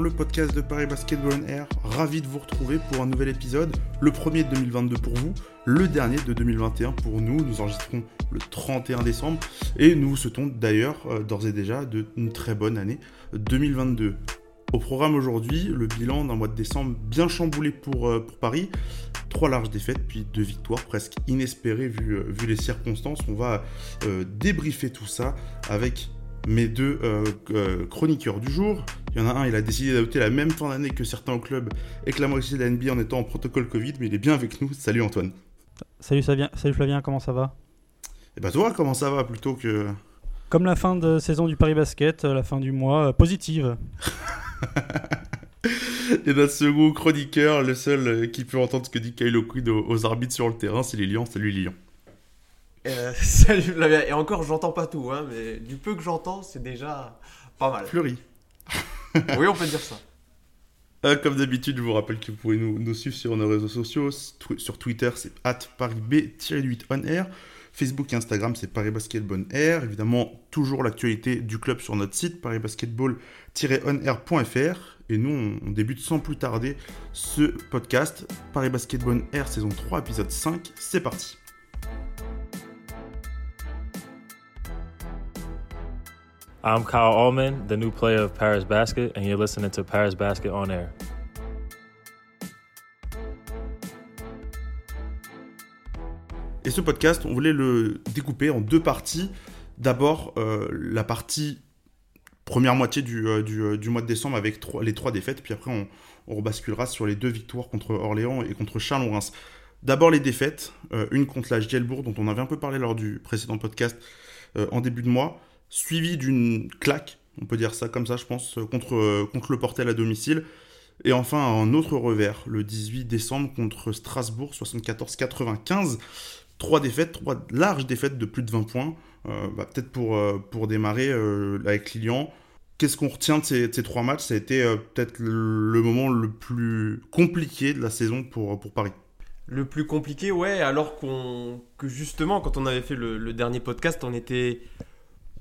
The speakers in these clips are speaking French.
le podcast de Paris Basketball on Air. Ravi de vous retrouver pour un nouvel épisode, le premier de 2022 pour vous, le dernier de 2021 pour nous. Nous enregistrons le 31 décembre et nous vous souhaitons d'ailleurs euh, d'ores et déjà de, une très bonne année 2022. Au programme aujourd'hui, le bilan d'un mois de décembre bien chamboulé pour, euh, pour Paris. Trois larges défaites, puis deux victoires presque inespérées vu, euh, vu les circonstances. On va débriefer tout ça avec mes deux chroniqueurs du jour. Il y en a un, il a décidé d'adopter la même fin d'année que certains au club et que la moitié de la NBA en étant en protocole Covid, mais il est bien avec nous. Salut Antoine. Salut, Flavien, salut Flavien, comment ça va? Et bah toi, comment ça va plutôt que... Comme la fin de saison du Paris Basket, euh, la fin du mois, positive. et notre second chroniqueur, le seul qui peut entendre ce que dit Kylo Quid aux, aux arbitres sur le terrain, c'est Lilian. Salut Lilian. Euh, salut Flavien. Et encore, j'entends pas tout, hein, mais du peu que j'entends, c'est déjà pas mal. Fleury. Oui, on peut dire ça. Euh, comme d'habitude, je vous rappelle que vous pouvez nous, suivre sur nos réseaux sociaux. sur Twitter, c'est parisb-8onair. Facebook et Instagram, c'est Paris. Évidemment, toujours l'actualité du club sur notre site, parisbasketball-onair.fr. Et nous, on, débute sans plus tarder ce podcast. Paris Basketball Air, saison 3, épisode 5. C'est parti. I'm Kyle Allman, the new player of Paris Basket, and you're listening to Paris Basket on Air. Et ce podcast, on voulait le découper en deux parties. D'abord, euh, la partie première moitié du, euh, euh, du, mois de décembre avec les trois défaites, puis après on, on, rebasculera sur les deux victoires contre Orléans et contre Charles-Reims. D'abord les défaites, une contre la Gielbourg dont on avait un peu parlé lors du précédent podcast en début de mois, suivi d'une claque, on peut dire ça comme ça, je pense, contre, contre le Portel à domicile. Et enfin, un autre revers, le 18 décembre contre Strasbourg, 74-95. Trois défaites, trois larges défaites de plus de 20 points. Euh, bah, peut-être pour, euh, pour démarrer euh, avec Lilian. Qu'est-ce qu'on retient de ces, trois matchs? Ça a été peut-être le moment le plus compliqué de la saison pour, pour Paris. Le plus compliqué, ouais, alors que justement, quand on avait fait le dernier podcast, on était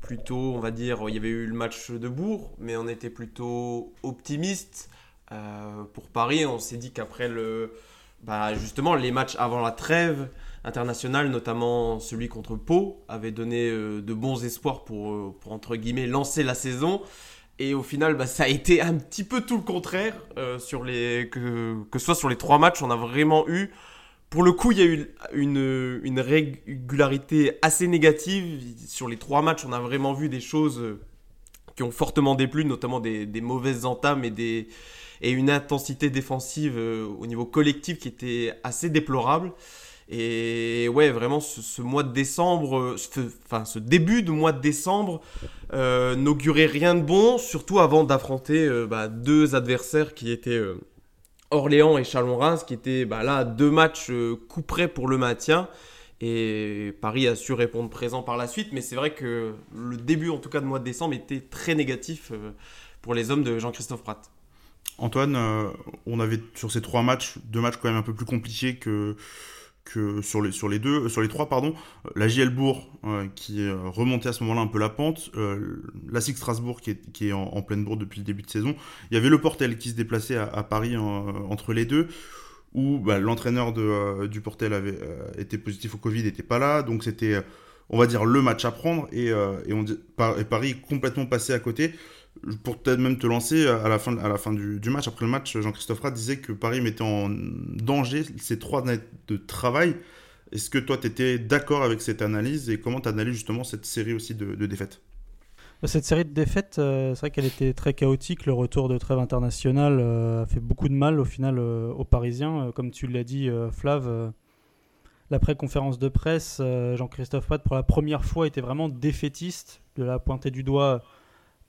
plutôt, on va dire, il y avait eu le match de Bourg, mais on était plutôt optimiste. Euh, pour Paris, on s'est dit qu'après le, bah justement, les matchs avant la trêve internationale, notamment celui contre Pau, avaient donné euh, de bons espoirs pour, euh, pour, entre guillemets, lancer la saison. Et au final, bah, ça a été un petit peu tout le contraire. sur les, que, que ce soit sur les trois matchs, on a vraiment eu pour le coup, il y a eu une, régularité assez négative. Sur les trois matchs, on a vraiment vu des choses euh, qui ont fortement déplu, notamment des, mauvaises entames et, une intensité défensive euh, au niveau collectif qui était assez déplorable. Et ouais, vraiment, ce, mois de décembre, ce, enfin, ce début de mois de décembre euh, n'augurait rien de bon, surtout avant d'affronter euh, bah, deux adversaires qui étaient Orléans et Chalon-Reims, qui étaient bah, là deux matchs euh, coup près pour le maintien. Et Paris a su répondre présent par la suite, mais c'est vrai que le début, en tout cas de mois de décembre, était très négatif euh, pour les hommes de Jean-Christophe Pratt. Antoine, euh, on avait sur ces trois matchs, deux matchs quand même un peu plus compliqués que, sur les, sur les deux, sur les trois, pardon, la Gielbourg euh, qui est remontée à ce moment-là un peu la pente, euh, la Six Strasbourg qui est, qui est en, pleine bourre depuis le début de saison. Il y avait le Portel qui se déplaçait à, Paris entre les deux, où bah, l'entraîneur euh, du Portel avait été positif au Covid, n'était pas là, donc c'était, on va dire, le match à prendre, et, et, on, et Paris complètement passé à côté pour peut-être même te lancer à la fin, à la fin du, match, après le match, Jean-Christophe Rat disait que Paris mettait en danger ces trois années de travail. Est-ce que toi, tu étais d'accord avec cette analyse et comment tu analyses justement cette série aussi de, défaites? Cette série de défaites, euh, c'est vrai qu'elle était très chaotique. Le retour de trêve internationale euh, a fait beaucoup de mal au final euh, aux Parisiens. comme tu l'as dit, Flav, l'après-conférence de presse, Jean-Christophe Pratt, pour la première fois, était vraiment défaitiste, de la pointer du doigt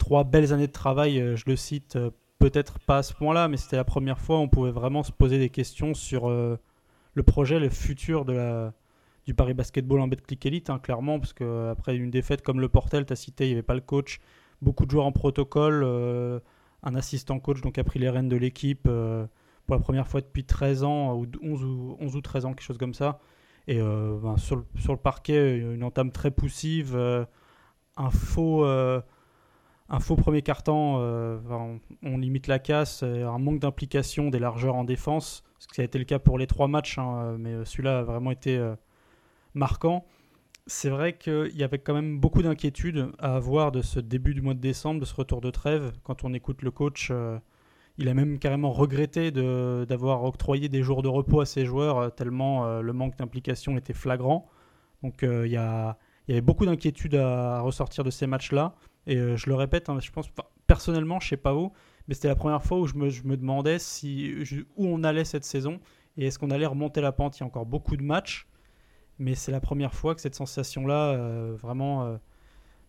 trois belles années de travail, euh, je le cite, euh, peut-être pas à ce point-là, mais c'était la première fois où on pouvait vraiment se poser des questions sur euh, le projet, le futur du Paris Basketball en Betclic Elite, hein, clairement, parce qu'après une défaite comme le Portel, tu as cité, il n'y avait pas le coach, beaucoup de joueurs en protocole, un assistant coach donc a pris les rênes de l'équipe pour la première fois depuis 13 ans, ou 11 ou, 11 ou 13 ans, quelque chose comme ça. Et ben, sur, le, sur, le, parquet, une entame très poussive, un faux un faux premier carton, on, limite la casse, un manque d'implication des largeurs en défense, ce qui a été le cas pour les trois matchs, hein, mais celui-là a vraiment été marquant. C'est vrai qu'il y avait quand même beaucoup d'inquiétudes à avoir de ce début du mois de décembre, de ce retour de trêve. Quand on écoute le coach, il a même carrément regretté d'avoir octroyé des jours de repos à ses joueurs, tellement le manque d'implication était flagrant. Donc il y y avait beaucoup d'inquiétudes à, ressortir de ces matchs-là. Et euh, je le répète, hein, je pense, personnellement, je sais pas où, mais c'était la première fois où je me, demandais où on allait cette saison et est-ce qu'on allait remonter la pente. Il y a encore beaucoup de matchs, mais c'est la première fois que cette sensation-là euh, vraiment euh,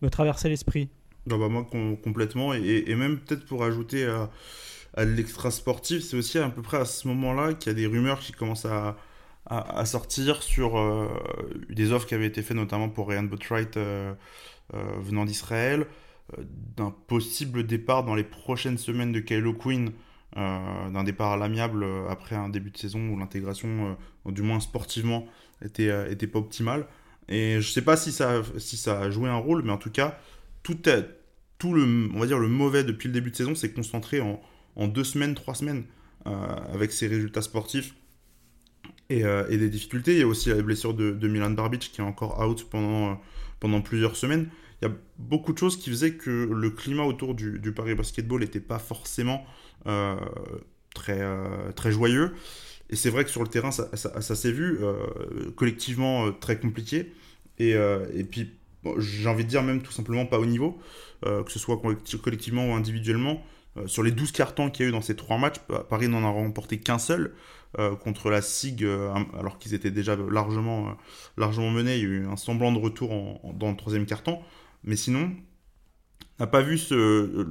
me traversait l'esprit. Non, bah moi complètement, et, même peut-être pour ajouter à, à l'extra sportif, c'est aussi à peu près à ce moment-là qu'il y a des rumeurs qui commencent à, sortir sur des offres qui avaient été faites notamment pour Ryan Botwright venant d'Israël, d'un possible départ dans les prochaines semaines de Kylo Quinn, d'un départ à l'amiable après un début de saison où l'intégration, du moins sportivement, était, était pas optimale. Et je sais pas si ça, si ça a joué un rôle, mais en tout cas, tout, tout le, on va dire, le mauvais depuis le début de saison s'est concentré en, deux semaines, trois semaines, avec ses résultats sportifs euh, et, des difficultés. Il y a aussi la blessure de, Milan Barbic qui est encore out pendant, euh, pendant plusieurs semaines. Il y a beaucoup de choses qui faisaient que le climat autour du, Paris Basketball n'était pas forcément euh, très, très joyeux. Et c'est vrai que sur le terrain, ça, s'est vu collectivement très compliqué. Et, et puis, j'ai envie de dire même tout simplement pas au niveau, que ce soit collectivement ou individuellement. sur les 12 cartons qu'il y a eu dans ces trois matchs, Paris n'en a remporté qu'un seul. Euh, contre la SIG, euh, alors qu'ils étaient déjà largement, euh, largement menés. Il y a eu un semblant de retour dans le troisième carton. Mais sinon, n'a pas vu ce,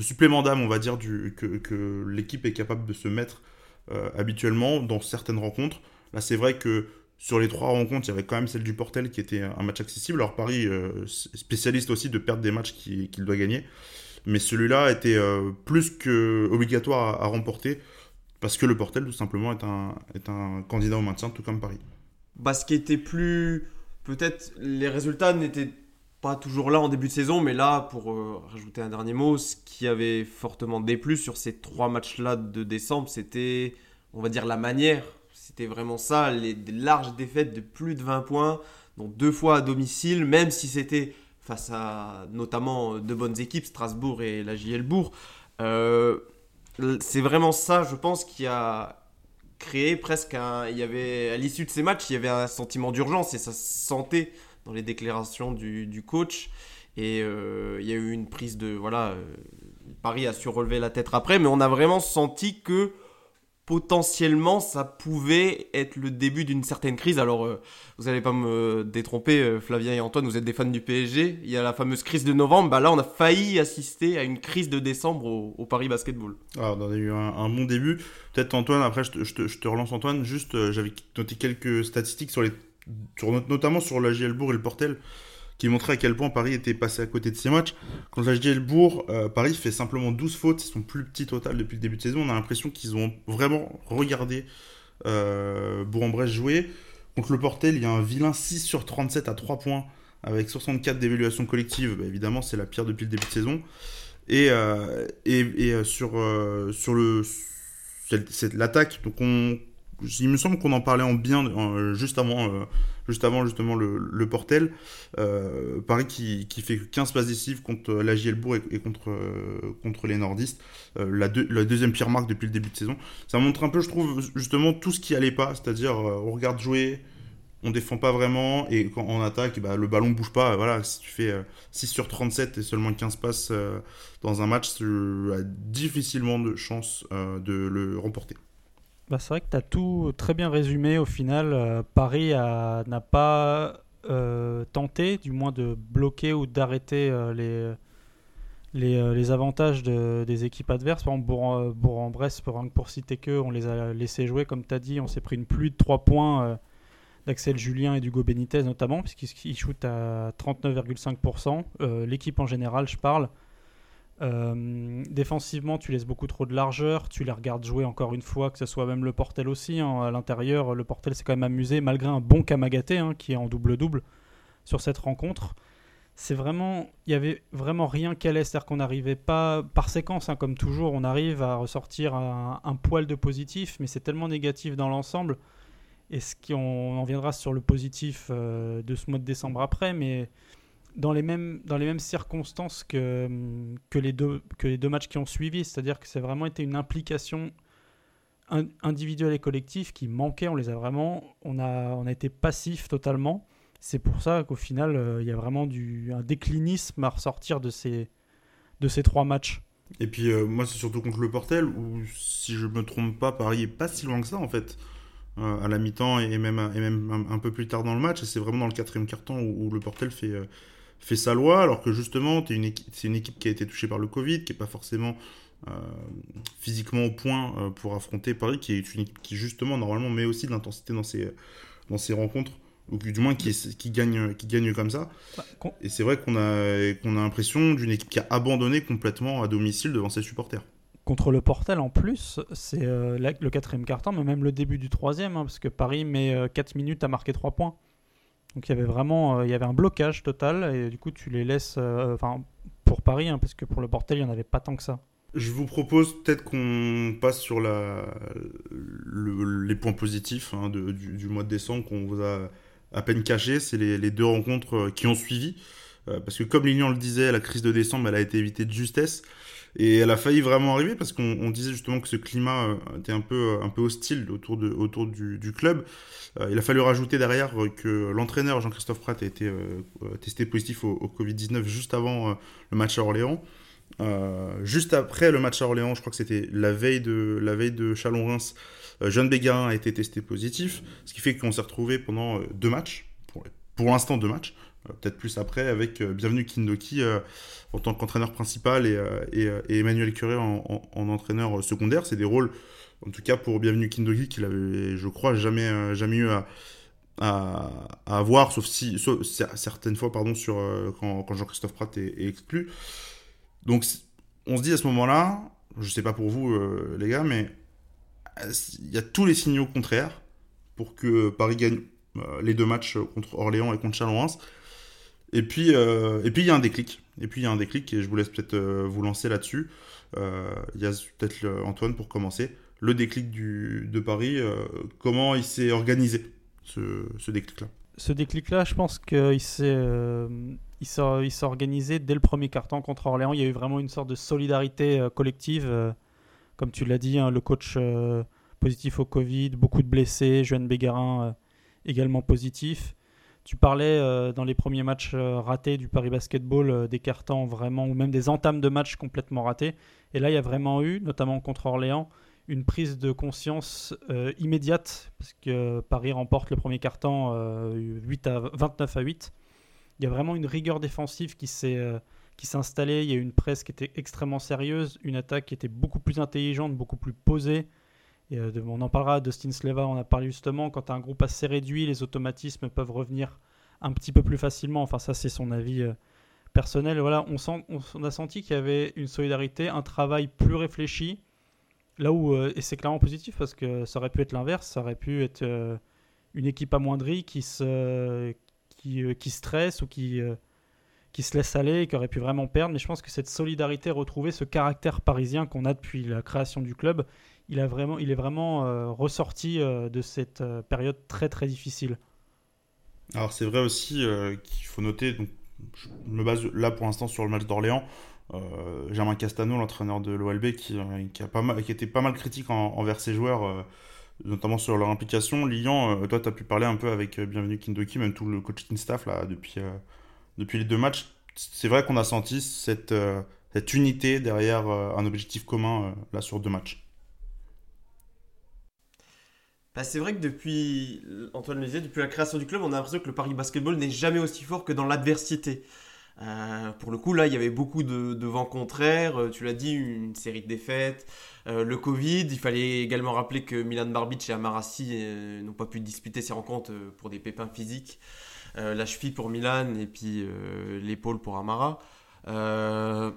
supplément d'âme, on va dire, que, l'équipe est capable de se mettre habituellement dans certaines rencontres. Là, c'est vrai que sur les trois rencontres, il y avait quand même celle du Portel qui était un match accessible. Alors Paris, spécialiste aussi de perdre des matchs qu'il doit gagner. Mais celui-là était plus que obligatoire à remporter parce que le Portel, tout simplement, est un, est un candidat au maintien, tout comme Paris. Parce ce qui était plus. Peut-être les résultats n'étaient pas toujours là en début de saison, mais là, pour euh, rajouter un dernier mot, ce qui avait fortement déplu sur ces trois matchs-là de décembre, c'était, on va dire, la manière. C'était vraiment ça, les larges défaites de plus de 20 points, donc deux fois à domicile, même si c'était face à notamment deux bonnes équipes, Strasbourg et la JL Bourg. Euh, c'est vraiment ça, je pense, qui a créé presque un. Il y avait, à l'issue de ces matchs, il y avait un sentiment d'urgence et ça se sentait dans les déclarations du, coach. Et euh, il y a eu une prise de. Voilà, euh, Paris a su relever la tête après, mais on a vraiment senti que potentiellement ça pouvait être le début d'une certaine crise. Alors, euh, vous n'allez pas me détromper, euh, Flavien et Antoine, vous êtes des fans du PSG. Il y a la fameuse crise de novembre. Bah là, on a failli assister à une crise de décembre au, Paris Basketball. Alors, on a eu un, bon début. Peut-être Antoine, après je te, relance Antoine. Juste, euh, j'avais noté quelques statistiques sur les, notamment sur la Gielbourg et le Portel qui montrait à quel point Paris était passé à côté de ses matchs. Quand le Bourg, euh, Paris fait simplement 12 fautes, c'est son plus petit total depuis le début de saison. On a l'impression qu'ils ont vraiment regardé euh, Bourg-en-Bresse jouer. Contre le Portel, il y a un vilain 6 sur 37 à 3 points, avec 64 d'évaluation collective. Bah, évidemment, c'est la pire depuis le début de saison. Et, euh, et, sur, sur le l'attaque, donc on, il me semble qu'on en parlait en bien juste avant juste avant justement le, Portel. Euh, Paris qui, fait 15 passes décisives contre la Gielbourg et, contre, euh, contre les nordistes. Euh, la, la, deuxième pire marque depuis le début de saison. Ça montre un peu, je trouve, justement tout ce qui allait pas. C'est-à-dire, on regarde jouer, on défend pas vraiment et quand on attaque, bah, le ballon bouge pas. Voilà, si tu fais 6 sur 37 et seulement 15 passes dans un match, tu as difficilement de chance de le remporter. Bah, c'est vrai que tu as tout très bien résumé. Au final, euh, Paris n'a pas euh, tenté, du moins, de bloquer ou d'arrêter euh, les, les, avantages des équipes adverses. Par exemple, Bourg-en-Bresse, pour, pour citer que, on les a laissés jouer, comme tu as dit. On s'est pris une pluie de 3 points d'Axel Julien et d'Hugo Benitez, notamment, puisqu'ils shootent à 39,5%. L'équipe en général, je parle. Euh, défensivement, tu laisses beaucoup trop de largeur. Tu les regardes jouer encore une fois, que ce soit même le Portel aussi. Hein. à l'intérieur, le Portel s'est quand même amusé, malgré un bon Kamagaté hein, qui est en double-double sur cette rencontre. c'est vraiment, il y avait vraiment rien qu'à allait, c'est-à-dire qu'on n'arrivait pas par séquence, hein, comme toujours, on arrive à ressortir un, poil de positif, mais c'est tellement négatif dans l'ensemble. Et ce qui, on en viendra sur le positif euh, de ce mois de décembre après, mais dans les mêmes, dans les mêmes circonstances que, que, les deux, que les deux matchs qui ont suivi, c'est-à-dire que c'est vraiment été une implication individuelle et collective qui manquait, on les a vraiment, on a, on a été passif totalement. C'est pour ça qu'au final, euh, il y a vraiment du, un déclinisme à ressortir de ces, de ces trois matchs. Et puis euh, moi, c'est surtout contre le Portel, où si je me trompe pas, Paris est pas si loin que ça en fait. Euh, à la mi-temps et même, et même un, peu plus tard dans le match. Et c'est vraiment dans le quatrième quart-temps où, le Portel fait, fait sa loi, alors que justement, c'est une, une, équipe qui a été touchée par le Covid, qui n'est pas forcément physiquement au point pour affronter Paris, qui est une équipe qui justement, normalement, met aussi de l'intensité dans ses, dans ses rencontres ou du moins qui, qui, gagne, qui gagne comme ça. Bah, et c'est vrai qu'on a, qu'on a l'impression d'une équipe qui a abandonné complètement à domicile devant ses supporters. Contre le Portel en plus, c'est euh, le quatrième quart-temps, mais même le début du troisième, hein, parce que Paris met 4 euh, minutes à marquer 3 points. Donc il y avait vraiment euh, il y avait un blocage total, et du coup tu les laisses, enfin pour Paris, hein, parce que pour le Portel il n'y en avait pas tant que ça. Je vous propose peut-être qu'on passe sur la, les points positifs hein, du, mois de décembre qu'on vous a à peine caché, c'est les, deux rencontres euh, qui ont suivi. Euh, parce que comme Lilian le disait, la crise de décembre, elle a été évitée de justesse. Et elle a failli vraiment arriver parce qu'on disait justement que ce climat euh, était un peu, un peu hostile autour, de, autour du, club. il a fallu rajouter derrière que l'entraîneur Jean-Christophe Pratt a été testé positif au, Covid-19 juste avant le match à Orléans. juste après le match à Orléans, je crois que c'était la veille de, la veille de Chalon-Reims, euh, Jeanne Bégarin a été testé positif, ce qui fait qu'on s'est retrouvé pendant euh, deux matchs, pour, l'instant deux matchs, euh, peut-être plus après, avec Bienvenue Kindoki en tant qu'entraîneur principal et, Emmanuel Curé en, entraîneur secondaire. C'est des rôles, en tout cas pour Bienvenue Kindoki, qu'il avait, je crois, jamais, jamais eu à, avoir, sauf si certaines fois pardon, sur, quand, Jean-Christophe Pratt est, exclu. Donc on se dit à ce moment-là, je sais pas pour vous les gars, mais il y a tous les signaux contraires pour que Paris gagne euh, les deux matchs contre Orléans et contre Chalon-Reims. Et puis, euh, et puis il y a un déclic. Et puis il y a un déclic et je vous laisse peut-être euh, vous lancer là-dessus. Il y a peut-être Antoine pour commencer. Le déclic du, de Paris, comment il s'est organisé ce, ce déclic-là? Ce déclic-là, je pense qu'il s'est il s'est organisé dès le premier carton contre Orléans. Il y a eu vraiment une sorte de solidarité collective comme tu l'as dit, hein, le coach euh, positif au Covid, beaucoup de blessés, Joanne Bégarin euh, également positif. Tu parlais euh, dans les premiers matchs ratés du Paris Basketball des cartons vraiment, ou même des entames de matchs complètement ratés. Et là, il y a vraiment eu, notamment contre Orléans, une prise de conscience immédiate, parce que Paris remporte le premier carton 8 à 29 à 8. Il y a vraiment une rigueur défensive qui s'est qui s'installait. Il y a eu une presse qui était extrêmement sérieuse, une attaque qui était beaucoup plus intelligente, beaucoup plus posée. Et, euh, on en parlera, Dustin Sleva on a parlé justement, quand un groupe assez réduit, les automatismes peuvent revenir un petit peu plus facilement. Enfin, ça, c'est son avis euh, personnel. Voilà, on, a senti qu'il y avait une solidarité, un travail plus réfléchi. Là où, euh, et c'est clairement positif parce que ça aurait pu être l'inverse, ça aurait pu être une équipe amoindrie qui, se, qui, qui stresse ou qui qui se laisse aller et qui aurait pu vraiment perdre. Mais je pense que cette solidarité retrouvée, ce caractère parisien qu'on a depuis la création du club, il, a vraiment, il est vraiment euh, ressorti euh, de cette euh, période très très difficile. Alors c'est vrai aussi qu'il faut noter, donc, je me base là pour l'instant sur le match d'Orléans, Germain Castano, l'entraîneur de l'OLB, qui, a pas mal, qui était pas mal critique envers ses joueurs notamment sur leur implication. Lilian, toi, tu as pu parler un peu avec Bienvenue Kindoki, même tout le coaching staff là, depuis, depuis les deux matchs, c'est vrai qu'on a senti cette, cette unité derrière un objectif commun là sur deux matchs. Bah, c'est vrai que depuis, Antoine le disait, depuis la création du club, on a l'impression que le Paris Basketball n'est jamais aussi fort que dans l'adversité. pour le coup, là, il y avait beaucoup de, vents contraires. tu l'as dit, une série de défaites. le Covid, il fallait également rappeler que Milan Barbic et Amarassi n'ont pas pu disputer ces rencontres pour des pépins physiques. Euh, la cheville pour Milan et puis euh, l'épaule pour Amara. Euh,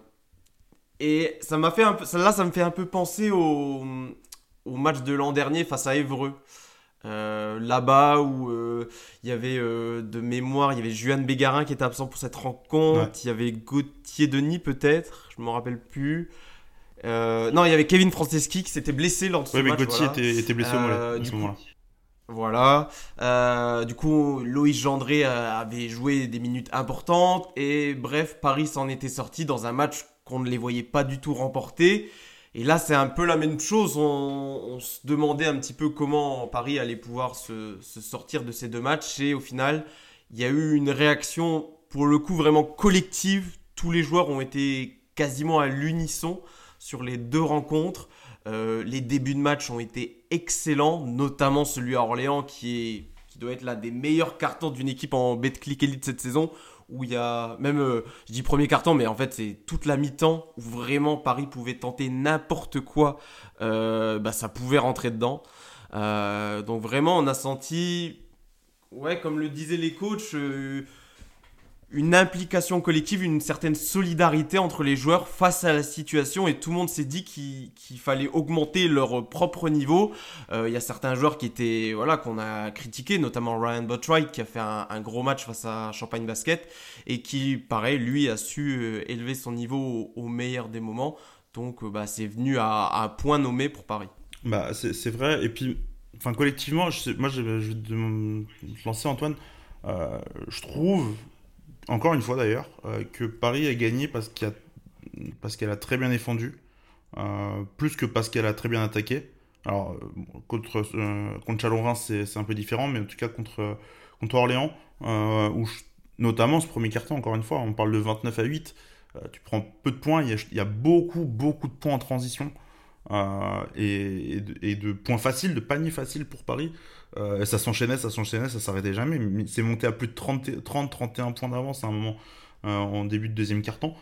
et ça m'a fait un peu, là, ça me fait un peu penser au, au match de l'an dernier face à Évreux. Euh, là-bas où euh, il y avait euh, de mémoire, il y avait Juan Bégarin qui était absent pour cette rencontre, il y avait Gauthier Denis peut-être, je me rappelle plus. non, il y avait Kevin Franceschi qui s'était blessé lors de ce match. Oui, Gauthier était, était, blessé au à ce moment-là. Voilà. du coup, Loïs Gendré avait joué des minutes importantes et bref, Paris s'en était sorti dans un match qu'on ne les voyait pas du tout remporter. Et là, c'est un peu la même chose. On, se demandait un petit peu comment Paris allait pouvoir se, sortir de ces deux matchs. Et au final, il y a eu une réaction, pour le coup, vraiment collective. Tous les joueurs ont été quasiment à l'unisson sur les deux rencontres. Euh, les débuts de match ont été excellents, notamment celui à Orléans qui, doit être l'un des meilleurs cartons d'une équipe en Betclic Elite cette saison où il y a même, euh, je dis premier carton, mais en fait c'est toute la mi-temps où vraiment Paris pouvait tenter n'importe quoi, euh, bah, ça pouvait rentrer dedans. Euh, donc vraiment on a senti, ouais, comme le disaient les coachs, une implication collective, une certaine solidarité entre les joueurs face à la situation et tout le monde s'est dit qu'il fallait augmenter leur propre niveau. Euh, il y a certains joueurs qui étaient voilà qu'on a critiqué, notamment Ryan Botwright qui a fait un, gros match face à Champagne Basket et qui, pareil, lui a su euh, élever son niveau au, meilleur des moments. Donc euh, bah, c'est venu à, un point nommé pour Paris. Bah, c'est vrai. Et puis, enfin, collectivement, je moi je, vais te lancer Antoine. je trouve encore une fois d'ailleurs, euh, que Paris a gagné parce qu'elle a, très bien défendu, euh, plus que parce qu'elle a très bien attaqué. Alors, euh, contre, contre Chalon-Reims, c'est un peu différent, mais en tout cas contre, Orléans, où notamment ce premier carton, encore une fois, on parle de 29 à 8, tu prends peu de points, il y a beaucoup, beaucoup de points en transition. Et, et, de, points faciles, de paniers faciles pour Paris. Euh, ça s'enchaînait, ça s'enchaînait, ça s'arrêtait jamais. C'est monté à plus de 30-31 points d'avance à un moment euh, en début de deuxième carton.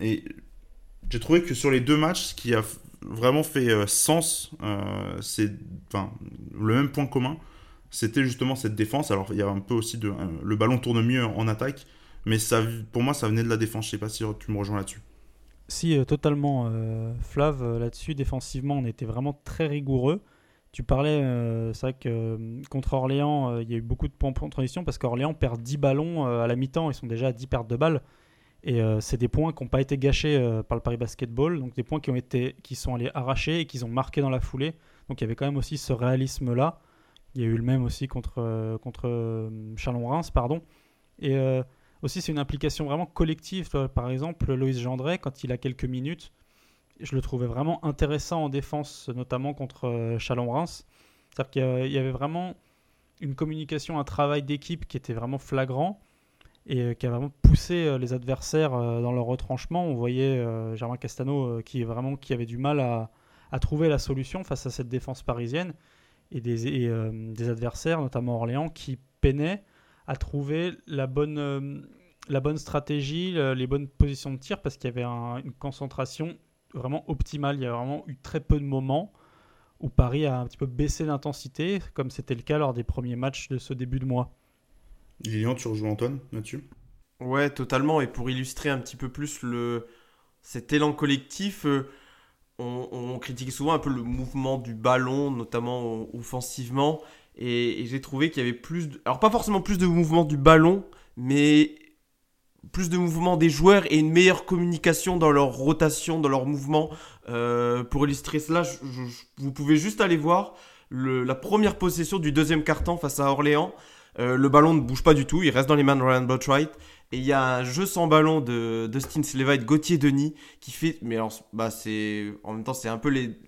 Et j'ai trouvé que sur les deux matchs, ce qui a vraiment fait euh, sens, c'est le même point commun, c'était justement cette défense. Alors il y a un peu aussi le ballon tourne mieux en attaque, mais pour moi ça venait de la défense. Je sais pas si tu me rejoins là-dessus. Si, totalement. Flav, là-dessus, défensivement, on était vraiment très rigoureux. Tu parlais, euh, c'est vrai que euh, contre Orléans, euh, il y a eu beaucoup de points en transition parce qu'Orléans perd 10 ballons à la mi-temps, ils sont déjà à 10 pertes de balles. Et c'est des points qui n'ont pas été gâchés par le Paris Basketball, donc des points qui, ont été, qui sont allés arrachés et qu'ils ont marqués dans la foulée. Donc il y avait quand même aussi ce réalisme-là. Il y a eu le même aussi contre, contre Chalon-Reims, pardon. Et aussi, c'est une implication vraiment collective. Par exemple, Loïs Gendret, quand il a quelques minutes, je le trouvais vraiment intéressant en défense, notamment contre euh, Chalon-Reims. C'est-à-dire qu'il y avait vraiment une communication, un travail d'équipe qui était vraiment flagrant et euh, qui a vraiment poussé euh, les adversaires dans leur retranchement. On voyait Germain Castano qui, vraiment, qui avait du mal à, trouver la solution face à cette défense parisienne et des, des adversaires, notamment Orléans, qui peinaient à trouver la bonne, la bonne stratégie, les bonnes positions de tir parce qu'il y avait une concentration vraiment optimal. Il y a vraiment eu très peu de moments où Paris a un petit peu baissé l'intensité, comme c'était le cas lors des premiers matchs de ce début de mois. Lilian, tu rejoins Antoine là-dessus Ouais, totalement. Et pour illustrer un petit peu plus le... cet élan collectif, euh, on, critique souvent un peu le mouvement du ballon, notamment offensivement. Et, et j'ai trouvé qu'il y avait plus... De... Alors pas forcément plus de mouvement du ballon, mais plus de mouvement des joueurs et une meilleure communication dans leur rotation, dans leur mouvement. Euh, pour illustrer cela, vous pouvez juste aller voir la première possession du deuxième carton face à Orléans. Euh, le ballon ne bouge pas du tout, il reste dans les mains de Ryan Botwright. Et il y a un jeu sans ballon de Dustin Slevite, Gauthier Denis, qui fait. Mais alors, bah. En même temps, c'est un peu les,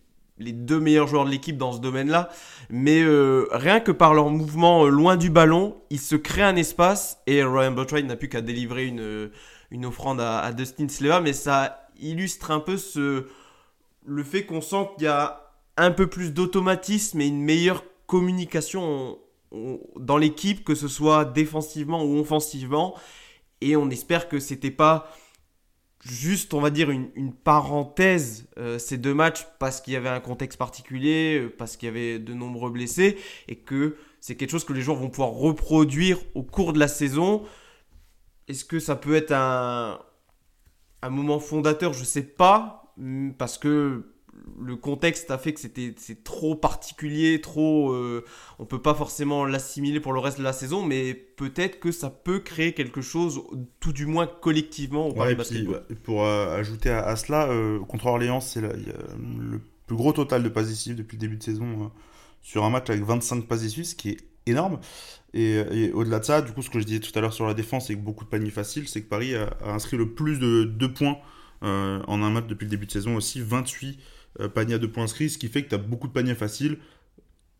les deux meilleurs joueurs de l'équipe dans ce domaine-là. Mais euh, rien que par leur mouvement euh, loin du ballon, ils se créent un espace et Ryan Botwright n'a plus qu'à délivrer une, euh, une offrande à, Dustin Sleva. Mais ça illustre un peu ce, le fait qu'on sent qu'il y a un peu plus d'automatisme et une meilleure communication dans l'équipe, que ce soit défensivement ou offensivement. Et on espère que c'était pas juste, on va dire, une, parenthèse, euh, ces deux matchs, parce qu'il y avait un contexte particulier, euh, parce qu'il y avait de nombreux blessés, et que c'est quelque chose que les joueurs vont pouvoir reproduire au cours de la saison. Est-ce que ça peut être un, un moment fondateur? Je ne sais pas, parce que le contexte a fait que c'était c'est trop particulier, trop euh, on peut pas forcément l'assimiler pour le reste de la saison, mais peut-être que ça peut créer quelque chose, tout du moins collectivement au Ouais, puis, ouais, pour euh, ajouter à, à cela, euh, contre Orléans, c'est le plus gros total de passes décisives depuis le début de saison euh, sur un match avec 25 passes décisives, ce qui est énorme. Et, et au-delà de ça, du coup, ce que je disais tout à l'heure sur la défense et que beaucoup de paniers faciles, c'est que Paris a, a inscrit le plus de 2 points en un match depuis le début de saison aussi, 28 euh, paniers à 2 points inscrits, ce qui fait que tu as beaucoup de paniers faciles,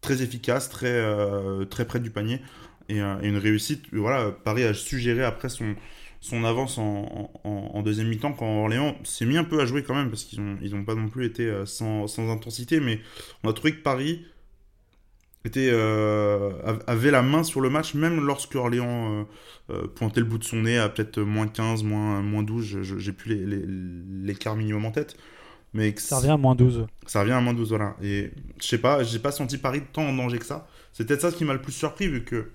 très efficaces, très, euh, très près du panier, et, euh, et une réussite. Voilà, Paris a su gérer après son, son avance en, en- deuxième mi-temps quand Orléans s'est mis un peu à jouer quand même parce qu'ils n'ont ils ont pas non plus été sans, sans intensité mais on a trouvé que Paris était, av- avait la main sur le match même lorsque Orléans pointait le bout de son nez à peut-être moins 15, moins, moins 12, je- je- j'ai plus les- les- l'écart minimum en tête. Mais Ça revient à moins 12. ça revient à moins 12, voilà. Et je sais pas, j'ai pas senti Paris tant en danger que ça. C'est peut-être ça qui m'a le plus surpris, vu que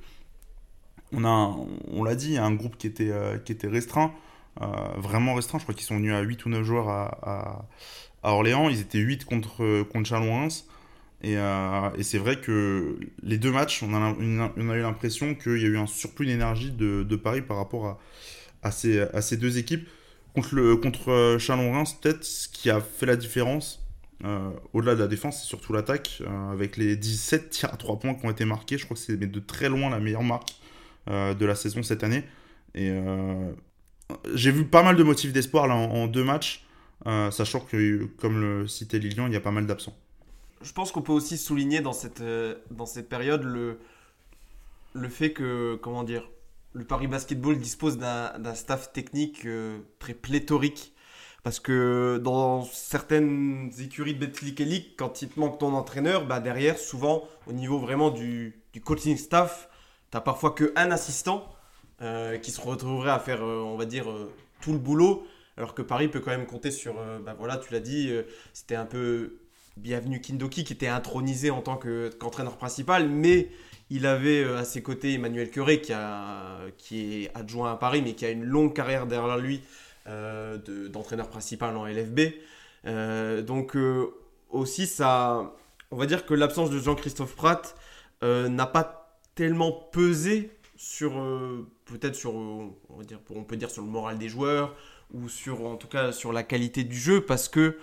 on a, un- on l'a dit, un groupe qui était, euh, qui était restreint, euh, vraiment restreint. Je crois qu'ils sont venus à 8 ou 9 joueurs à, à, à Orléans. Ils étaient 8 contre, contre Chalon-Reims. Et, euh, et c'est vrai que les deux matchs, on a, l'im- une- on a eu l'impression qu'il y a eu un surplus d'énergie de, de Paris par rapport à, à, ces, à ces deux équipes. Contre, le, contre euh, Chalon-Reims, peut-être ce qui a fait la différence, euh, au-delà de la défense, c'est surtout l'attaque, euh, avec les 17 tirs à 3 points qui ont été marqués. Je crois que c'est de très loin la meilleure marque de la saison cette année. Et j'ai vu pas mal de motifs d'espoir là en, en deux matchs, sachant que, comme le citait Lilian, il y a pas mal d'absents. Je pense qu'on peut aussi souligner dans cette, dans cette période le, le fait que, comment dire, le Paris Basketball dispose d'un staff technique euh, très pléthorique. Parce que dans certaines écuries de Betclic League, quand il te manque ton entraîneur, bah derrière, souvent, au niveau vraiment du, coaching staff, tu parfois qu'un assistant euh, qui se retrouverait à faire, euh, on va dire, tout le boulot. Alors que Paris peut quand même compter sur, bah voilà, tu l'as dit, c'était un peu bienvenu Kindoki qui était intronisé en tant que- qu'entraîneur principal, mais il avait euh, à ses côtés Emmanuel Curé qui, est adjoint à Paris, mais qui a une longue carrière derrière lui euh, de- d'entraîneur principal en LFB. Euh, donc aussi, ça, on va dire que l'absence de Jean-Christophe Pratt n'a pas tellement pesé sur, peut-être sur, on, peut dire sur le moral des joueurs, ou sur, en tout cas sur la qualité du jeu, parce que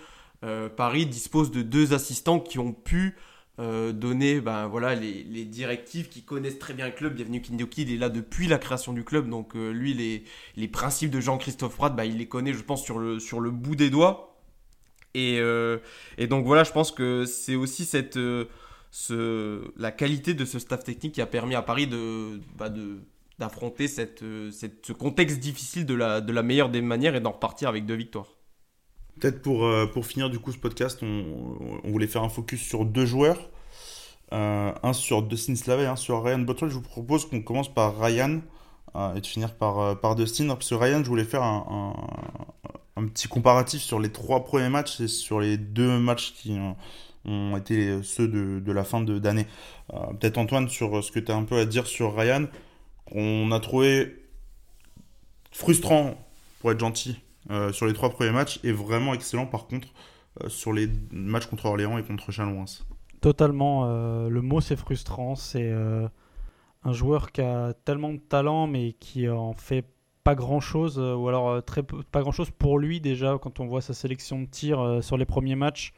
Paris dispose de deux assistants qui ont pu euh, donner ben, voilà, les, directives, qui connaissent très bien le club. Bienvenue Kindoki, il est là depuis la création du club, donc euh, lui, les, les principes de Jean-Christophe Pratt, ben, il les connaît, je pense, sur le, sur le bout des doigts. Et, euh, et donc voilà, je pense que c'est aussi cette, ce, la qualité de ce staff technique qui a permis à Paris de, bah, de, d'affronter cette, cette- ce contexte difficile de la, de la meilleure des manières et d'en repartir avec deux victoires. Peut-être pour, euh, pour finir du coup ce podcast, on, voulait faire un focus sur deux joueurs. Euh, un sur Dustin Slavey, un sur Ryan Botwell. Je vous propose qu'on commence par Ryan euh, et de finir par, par Dustin. Parce que Ryan, je voulais faire un, un, petit comparatif sur les trois premiers matchs et sur les deux matchs qui ont, été ceux de, de la fin d'année. Peut-être Antoine, sur ce que tu as un peu à dire sur Ryan, qu'on a trouvé frustrant, pour être gentil, sur les trois premiers matchs et vraiment excellent par contre euh, sur les matchs contre Orléans et contre Chalon-Reims. Totalement. euh, le mot, c'est frustrant. C'est euh, un joueur qui a tellement de talent, mais qui en fait pas grand chose, ou alors euh, très peu- pas grand chose pour lui déjà. Quand on voit sa sélection de euh, sur les premiers matchs,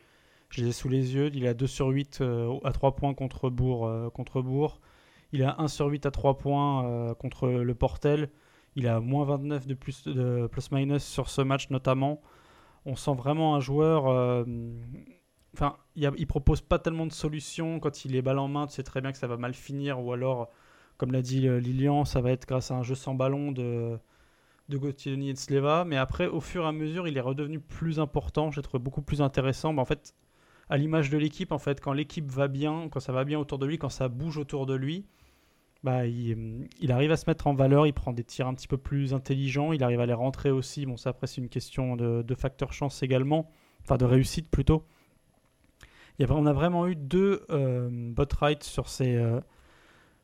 je les ai sous les yeux. Il a 2 sur 8 euh, à 3 points contre Bourg, euh, contre Bourg. Il a 1 sur 8 à 3 points euh, contre le Portel. Il a moins 29 de plus de plus-minus sur ce match notamment. On sent vraiment un joueur. euh, Enfin, il, propose pas tellement de solutions. Quand il est balle en main, tu sais très bien que ça va mal finir. Ou alors, comme l'a dit euh, Lilian, ça va être grâce à un jeu sans ballon de, de Gauthier et de Sleva. Mais après, au fur et à mesure, il est redevenu plus important. J'ai trouvé beaucoup plus intéressant. Bah, en fait, à l'image de l'équipe, en fait, quand l'équipe va bien, quand ça va bien autour de lui, quand ça bouge autour de lui, bah, il, il arrive à se mettre en valeur. Il prend des tirs un petit peu plus intelligents. Il arrive à les rentrer aussi. Bon, ça, après, c'est une question de, de facteur chance également. Enfin, de réussite plutôt. On a vraiment eu deux euh, bot rights sur, euh,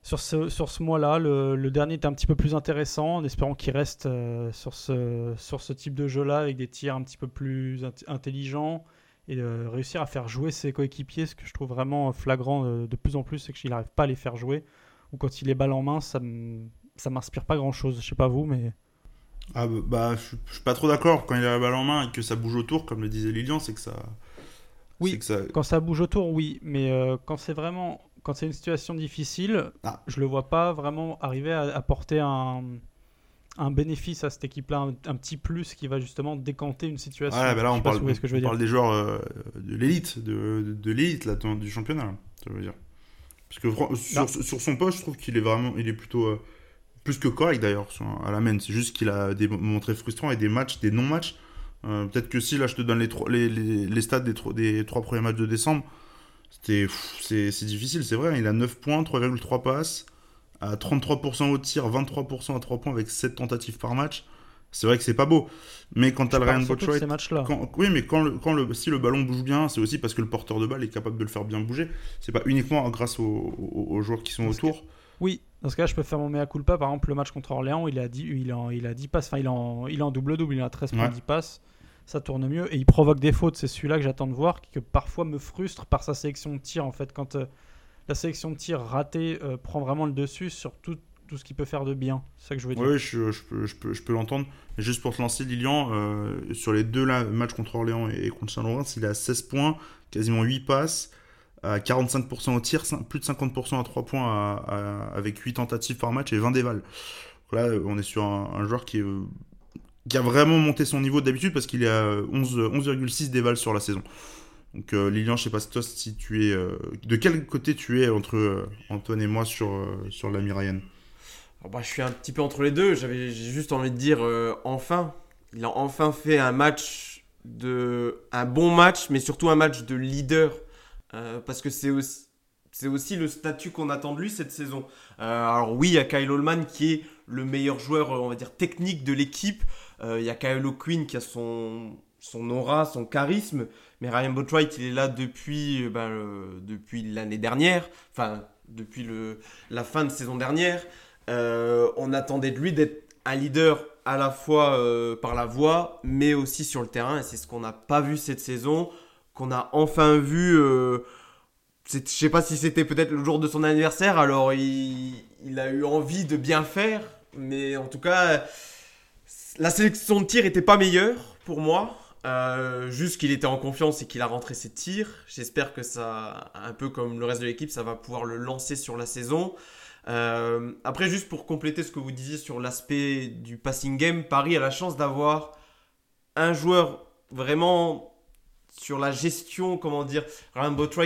ce, mois-là. Le, dernier était un petit peu plus intéressant, en espérant qu'il reste euh, sur, ce, type de jeu-là avec des tirs un petit peu plus int- intelligents et euh, réussir à faire jouer ses coéquipiers, ce que je trouve vraiment flagrant de plus en plus, c'est qu'il n'arrive pas à les faire jouer. Ou quand il est balle en main, ça ça m'inspire pas grand chose. Je sais pas vous, mais Ah bah, bah, je je suis pas trop d'accord. Quand il a la balle en main et que ça bouge autour, comme le disait Lilian, c'est que ça. Oui. c'est que ça. quand ça bouge autour, oui. Mais euh, quand c'est vraiment, quand c'est une situation difficile, Ah. je le vois pas vraiment arriver à apporter un, un bénéfice à cette équipe-là, un, un petit plus qui va justement décanter une situation. Ah, bah là, on parle, vous voyez ce que je veux on dire. parle des joueurs euh, de l'élite, de, de, de l'élite du championnat, là, ça veut dire. Parce que sur, sur son poste, je trouve qu'il est vraiment, il est plutôt euh, plus que correct d'ailleurs à la main. C'est juste qu'il a des moments très frustrants et des matchs, des non-matchs. Euh, Peut-être que si là, je te donne les, trois, les, les, les stats des, tro- des trois premiers matchs de décembre, c'était, c'est c'est difficile, c'est vrai. Il a 9 points, 3,3 passes, à 33% au tir, 23% à 3 points avec 7 tentatives par match. C'est vrai que c'est pas beau. Mais quand Je t'as le Ryan Botchwright oui, mais quand le, quand le, si le ballon bouge bien, c'est aussi parce que le porteur de balle est capable de le faire bien bouger. C'est pas uniquement grâce aux, aux- aux joueurs qui sont Parce que- autour. Oui, dans ce cas, je peux faire mon mea culpa. Par exemple, le match contre Orléans, il a 10, il a, il a 10 passes, enfin, il est en, il en double-double, il a 13 points, Ouais. 10 passes. Ça tourne mieux et il provoque des fautes. C'est celui-là que j'attends de voir, qui que parfois me frustre par sa sélection de tir. En fait, quand euh, la sélection de tir ratée euh, prend vraiment le dessus sur tout, tout ce qu'il peut faire de bien. C'est ça que je veux dire. Oui, je, peux, l'entendre. Juste pour te lancer, Lilian, euh, sur les deux matchs contre Orléans et contre Saint-Laurent, il a 16 points, quasiment 8 passes, à 45% au tir, plus de 50% à 3 points avec 8 tentatives par match et 20 dévals. Là, on est sur un, joueur euh, qui a vraiment monté son niveau d'habitude parce qu'il est à 11 11,6 dévals sur la saison. Donc euh, Lilian, je sais pas si toi, si tu es... de quel côté tu es entre Antoine et moi sur, sur l'ami Alors, bah, je suis un petit peu entre les deux. J'avais juste envie de dire euh, enfin. Il a enfin fait un match de un bon match, mais surtout un match de leader, Euh, parce que c'est aussi c'est aussi le statut qu'on attend de lui cette saison. Euh, alors oui, il y a Kyle Holman qui est le meilleur joueur, on va dire technique de l'équipe. Il y a Kyle O'Quinn qui a son son aura, son charisme. Mais Ryan Botwright, il est là depuis, ben, depuis l'année dernière, enfin depuis le, la fin de saison dernière. Euh, on attendait de lui d'être un leader à la fois euh, par la voix, mais aussi sur le terrain. Et c'est ce qu'on n'a pas vu cette saison, qu'on a enfin vu. Euh, je sais pas si c'était peut-être le jour de son anniversaire, alors il, a eu envie de bien faire. Mais en tout cas, la sélection de tir était pas meilleure pour moi. Juste qu'il était en confiance et qu'il a rentré ses tirs. J'espère que ça, un peu comme le reste de l'équipe, ça va pouvoir le lancer sur la saison. Euh, après, juste pour compléter ce que vous disiez sur l'aspect du passing game, Paris a la chance d'avoir un joueur vraiment sur la gestion, comment dire,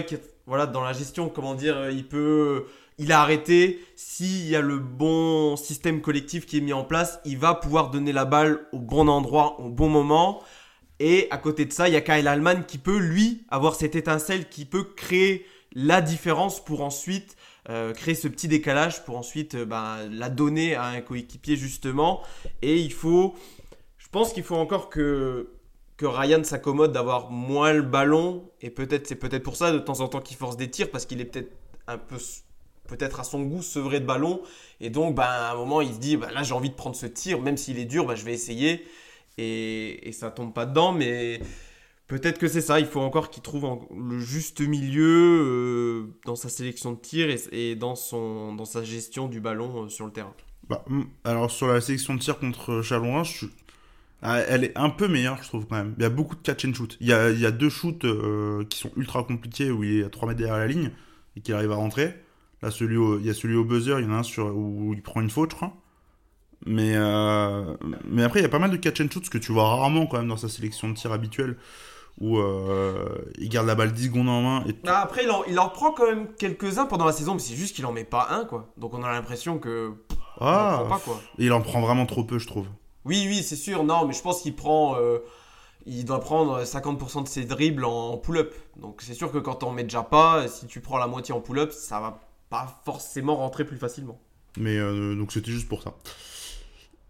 qui est- voilà, dans la gestion, comment dire, euh, il peut, il a arrêté. S'il y a le bon système collectif qui est mis en place, il va pouvoir donner la balle au bon endroit, au bon moment. Et à côté de ça, il y a Kyle Allman qui peut, lui, avoir cette étincelle qui peut créer la différence pour ensuite euh, créer ce petit décalage pour ensuite euh, ben, la donner à un coéquipier justement. Et il faut, je pense qu'il faut encore que que Ryan s'accommode d'avoir moins le ballon. Et peut-être c'est peut-être pour ça de temps en temps qu'il force des tirs parce qu'il est peut-être un peu peut-être à son goût sevré de ballon. Et donc ben, à un moment il se dit ben, là j'ai envie de prendre ce tir. Même s'il est dur je vais essayer. Et, et ça tombe pas dedans. Mais Peut-être que c'est ça, il faut encore qu'il trouve le juste milieu euh, dans sa sélection de tir et, dans, sa gestion du ballon euh, sur le terrain. Bah, hum, alors sur la sélection de tir contre Chalon je... ah, elle est un peu meilleure, je trouve quand même. Il y a beaucoup de catch and shoot. Il y a, deux shoots euh, qui sont ultra compliqués où il est à 3 mètres derrière la ligne et qu'il arrive à rentrer. Là, celui il y a celui au buzzer, il y en a un sur, où il prend une faute, je crois. Mais, euh, mais après, il y a pas mal de catch and shoot, ce que tu vois rarement quand même dans sa sélection de tir habituelle, où euh, il garde la balle 10 secondes en main. Et Ah, après, il en, il en prend quand même quelques-uns pendant la saison, mais c'est juste qu'il en met pas un, quoi. Donc on a l'impression que. pff, il en ah, prend pas, quoi. il en prend vraiment trop peu, je trouve. Oui, oui, c'est sûr, non, mais je pense qu'il prend. euh, il doit prendre 50% de ses dribbles en pull-up. Donc c'est sûr que quand on met déjà pas, si tu prends la moitié en pull-up, ça va pas forcément rentrer plus facilement. Mais euh, donc c'était juste pour ça.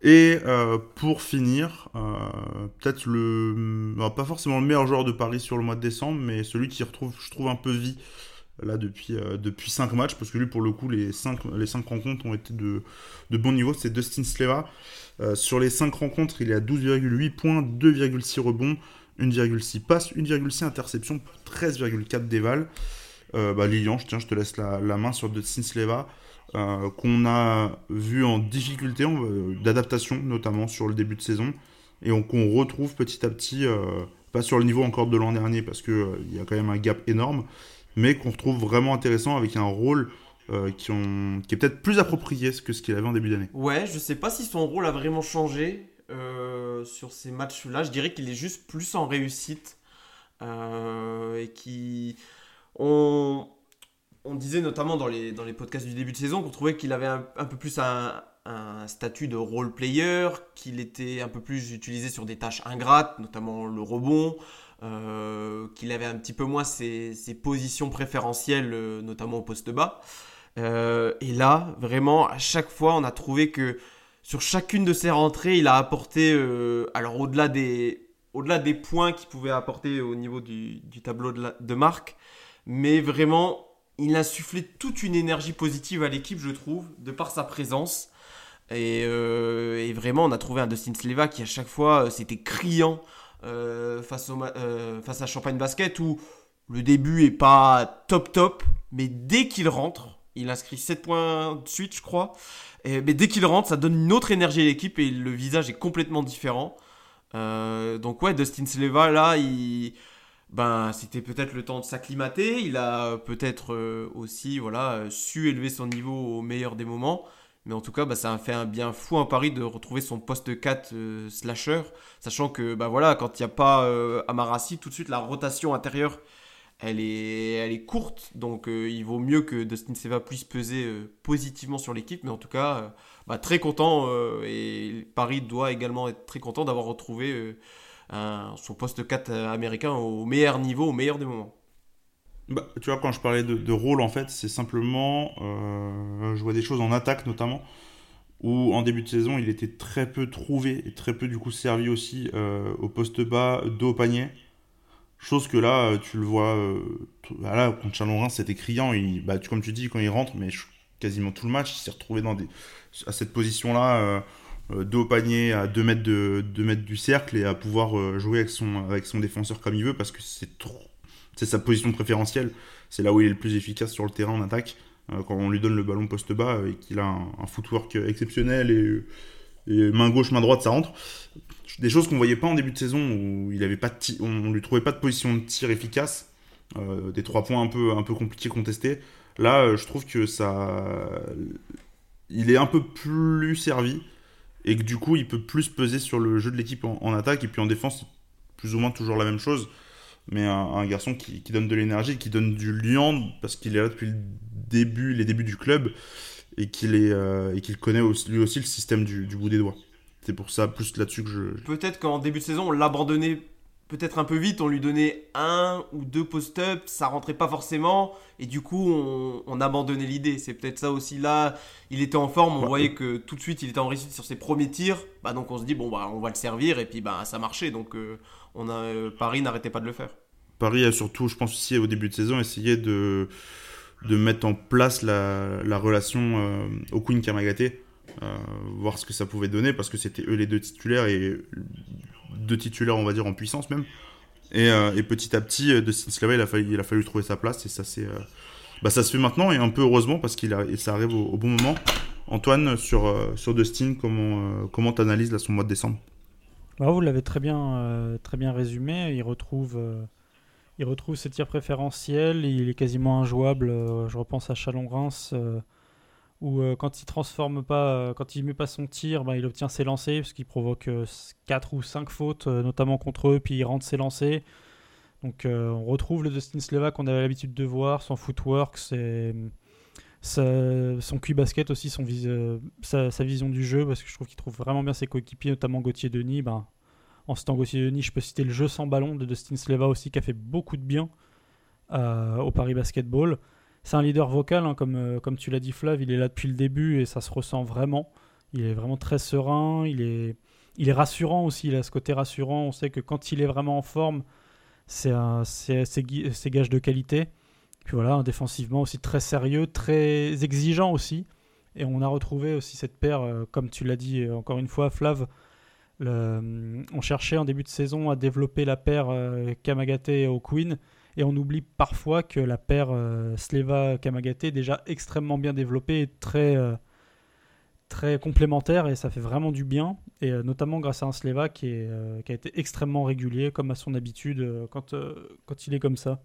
Et euh, pour finir, euh, peut-être le, pas forcément le meilleur joueur de Paris sur le mois de décembre, mais celui qui retrouve, je trouve, un peu vie là depuis euh, depuis cinq matchs, parce que lui pour le coup les cinq les cinq rencontres ont été de de bon niveau. C'est Dustin Sleva. Sur les 5 rencontres, il est à 12,8 points, 2,6 rebonds, 1,6 passes, 1,6 interceptions pour 13,4 déval. Euh, bah, Lilian, tiens, je te laisse la, main sur Dustin Sleva, euh, qu'on a vu en difficulté d'adaptation, notamment sur le début de saison, et qu'on retrouve petit à petit, euh, pas sur le niveau encore de l'an dernier, parce qu'il il y a quand même un gap énorme, mais qu'on retrouve vraiment intéressant avec un rôle qui, est peut-être plus approprié que ce qu'il avait en début d'année. Ouais, je sais pas si son rôle a vraiment changé sur ces matchs-là. Je dirais qu'il est juste plus en réussite et qui disait notamment dans les, dans les podcasts du début de saison qu'on trouvait qu'il avait un, peu plus un, statut de role player, qu'il était un peu plus utilisé sur des tâches ingrates, notamment le rebond, euh, qu'il avait un petit peu moins ses, positions préférentielles, euh, notamment au poste bas. Euh, et là, vraiment, à chaque fois, on a trouvé que sur chacune de ses rentrées, il a apporté, alors au-delà des, au-delà des points qu'il pouvait apporter au niveau du, tableau de, de marque, mais vraiment, il a toute une énergie positive à l'équipe, je trouve, de par sa présence. Et, euh, vraiment, on a trouvé un Dustin Sleva qui, à chaque fois, euh, c'était criant euh, face, à Champagne Basket, où le début est pas top top, mais dès qu'il rentre, il inscrit 7 points de suite, je crois. Mais dès qu'il rentre, ça donne une autre énergie à l'équipe et le visage est complètement différent. donc, ouais, Dustin Sleva, là, il ben, c'était peut-être le temps de s'acclimater. Il a peut-être euh, aussi voilà, su élever son niveau au meilleur des moments. Mais en tout cas, bah, ça a fait un bien fou en Paris de retrouver son poste 4 euh, slasher. Sachant que bah, voilà, quand il n'y a pas euh, Amarassi, tout de suite la rotation intérieure, elle est, elle est courte. Donc il vaut mieux que Dustin Seva puisse peser positivement sur l'équipe. Mais en tout cas, bah, très content. et Paris doit également être très content d'avoir retrouvé son poste 4 américain au meilleur niveau, au meilleur des moments. Bah, tu vois, quand je parlais de, rôle, en fait, c'est simplement. Euh, je vois des choses en attaque notamment, où en début de saison, il était très peu trouvé et très peu du coup servi aussi euh, au poste bas, dos au panier. Chose que là, euh, tu le vois, là, contre Chalon c'était criant. Il, bah, comme tu dis, quand il rentre, mais quasiment tout le match, il s'est retrouvé dans des, à cette position-là euh, dos au panier à 2 mètres, de, mètres du cercle et à pouvoir euh, jouer avec son, avec son défenseur comme il veut parce que c'est trop. C'est sa position préférentielle. C'est là où il est le plus efficace sur le terrain en attaque. Euh, quand on lui donne le ballon poste bas et qu'il a un, footwork exceptionnel et, main gauche, main droite, ça rentre. Des choses qu'on voyait pas en début de saison où il avait pas on lui trouvait pas de position de tir efficace. des trois points un peu, un peu compliqués contestés. Là, je trouve que ça. Il est un peu plus servi et que du coup il peut plus peser sur le jeu de l'équipe en, attaque et puis en défense plus ou moins toujours la même chose. Mais un, garçon qui, donne de l'énergie qui donne du lien parce qu'il est là depuis le début les débuts du club et qu'il est euh, et qu'il connaît lui aussi le système du, du bout des doigts. C'est pour ça plus là-dessus que je peut-être qu'en début de saison on l'abandonnait peut-être un peu vite, on lui donnait un ou deux post-up, ça rentrait pas forcément, et du coup on, abandonnait l'idée. C'est peut-être ça aussi là, il était en forme, on voyait que tout de suite il était en réussite sur ses premiers tirs, bah donc on se dit bon bah on va le servir, et puis bah ça marchait, donc euh, on a, euh, Paris n'arrêtait pas de le faire. Paris a surtout, je pense aussi au début de saison, essayé de, de mettre en place la, la relation euh, au Queen Kamagaté. voir ce que ça pouvait donner parce que c'était eux les deux titulaires et deux titulaires, on va dire, en puissance même. Et, euh, petit à petit, euh, de a, fallu, il a fallu trouver sa place et ça, c'est, euh, bah, ça se fait maintenant et un peu heureusement parce qu'il a, et ça arrive au, bon moment. Antoine, sur, sur Dustin, comment comment t'analyses là, son mois de décembre? Bah, Vous l'avez très bien, très bien résumé. Il retrouve, il retrouve ses tirs préférentiels. Il est quasiment injouable. je repense à Chalon-Reims où euh, quand il transforme pas, euh, quand il met pas son tir, bah, il obtient ses lancers, parce qu'il provoque 4 euh, ou 5 fautes, notamment contre eux, puis il rentre ses lancers. Donc on retrouve le Dustin Sleva qu'on avait l'habitude de voir, son footwork, son QI basket aussi, sa, vision du jeu, parce que je trouve qu'il trouve vraiment bien ses coéquipiers, notamment Gauthier Denis. Ben, en citant Gauthier Denis, je peux citer le jeu sans ballon de Dustin Sleva aussi, qui a fait beaucoup de bien au Paris Basketball c'est un leader vocal, hein, comme, euh, comme tu l'as dit Flav, il est là depuis le début et ça se ressent vraiment. Il est vraiment très serein, il est, il est rassurant aussi, il a ce côté rassurant. On sait que quand il est vraiment en forme, c'est gage de qualité. Puis voilà, défensivement aussi très sérieux, très exigeant aussi. Et on a retrouvé aussi cette paire, euh, comme tu l'as dit euh, encore une fois, Flav, on cherchait en début de saison à développer la paire Kamagate et O'Quinn et on oublie parfois que la paire Sleva-Kamagate est déjà extrêmement bien développée et très, très complémentaire et ça fait vraiment du bien. Et notamment grâce à un Sleva qui, est, qui a été extrêmement régulier, comme à son habitude quand, quand il est comme ça.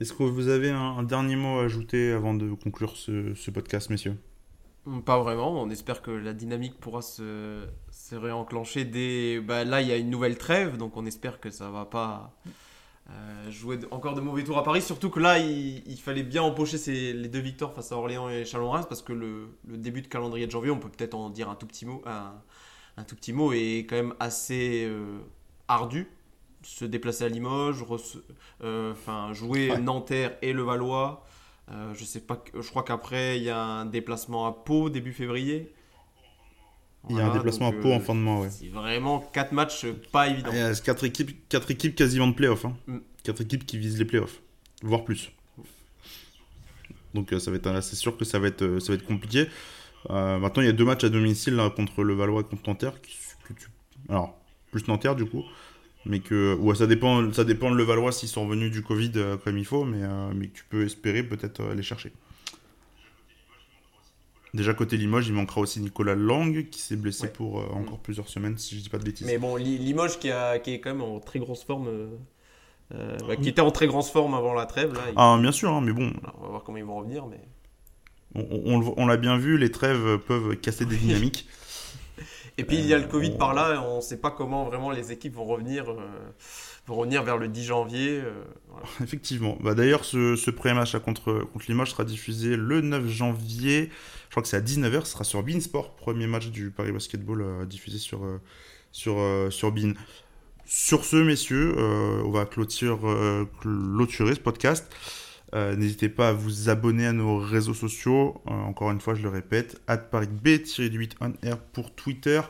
Est-ce que vous avez un, dernier mot à ajouter avant de conclure ce, podcast, messieurs? Hum, Pas vraiment. On espère que la dynamique pourra se, se réenclencher dès. Bah, là, il y a une nouvelle trêve, donc on espère que ça va pas euh, jouer encore de mauvais tours à Paris. Surtout que là, il, fallait bien empocher ces, les deux victoires face à Orléans et Chalon-Reims parce que le, début de calendrier de janvier, on peut peut-être en dire un tout petit mot, un, tout petit mot, est quand même assez euh, ardu se déplacer à Limoges, euh, enfin jouer Nanterre et le Valois. Je sais pas, je crois qu'après il y a un déplacement à Pau début février. Il y a un déplacement à Pau en euh, fin de mois, ouais. C'est vraiment quatre matchs pas évidents. Il y a quatre équipes, quatre équipes quasiment de playoffs. Hein. Mm. Quatre équipes qui visent les playoffs, voire plus. Donc ça va être, c'est sûr que ça va être, ça va être compliqué. maintenant il y a deux matchs à domicile contre le Valois et contre Nanterre. alors plus Nanterre du coup mais que ouais, ça dépend ça dépend de Levallois s'ils sont revenus du Covid euh, comme il faut mais, euh, mais que tu peux espérer peut-être euh, aller chercher déjà côté Limoges il manquera aussi Nicolas Lang qui s'est blessé pour encore plusieurs semaines si je dis pas de bêtises. Mais bon Limoges qui, a, qui est quand même en très grosse forme bah, qui était en très grosse forme avant la trêve là, ah bien sûr hein, mais bon. On va voir comment ils vont revenir mais on, on, on l'a bien vu les trêves peuvent casser des dynamiques Et puis il y a le Covid par là, on ne sait pas comment vraiment les équipes vont revenir, euh, vont revenir vers le 10 janvier. Euh, Effectivement. Bah, D'ailleurs, ce, ce premier match contre, contre Limoges sera diffusé le 9 janvier. Je crois que c'est à 19h, ce sera sur Beansport, premier match du Paris Basketball euh, diffusé sur, sur, sur Bean. Sur ce, messieurs, on va clôturer, clôturer ce podcast. Euh, n'hésitez pas à vous abonner à nos réseaux sociaux. Euh, encore une fois, je le répète, parisb-8 on air pour Twitter,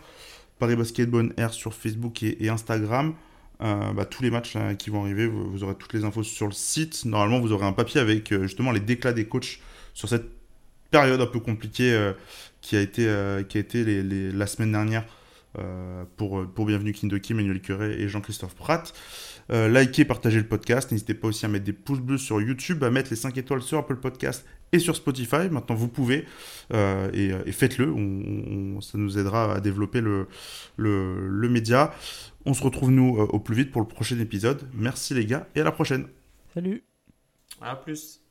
Paris Basketball air sur Facebook et, Instagram. Euh, bah, tous les matchs qui vont arriver, vous, aurez toutes les infos sur le site. Normalement, vous aurez un papier avec justement les déclats des coachs sur cette période un peu compliquée qui a été, qui la semaine dernière pour, pour Bienvenue Kindoki, Manuel Curé et Jean-Christophe Pratt. Euh, likez, partagez le podcast. N'hésitez pas aussi à mettre des pouces bleus sur YouTube, à mettre les 5 étoiles sur Apple Podcast et sur Spotify. Maintenant, vous pouvez euh, euh, et, faites-le. ça nous aidera à développer le, le, média. On se retrouve, nous, au plus vite pour le prochain épisode. Merci, les gars, et à la prochaine. Salut. À plus.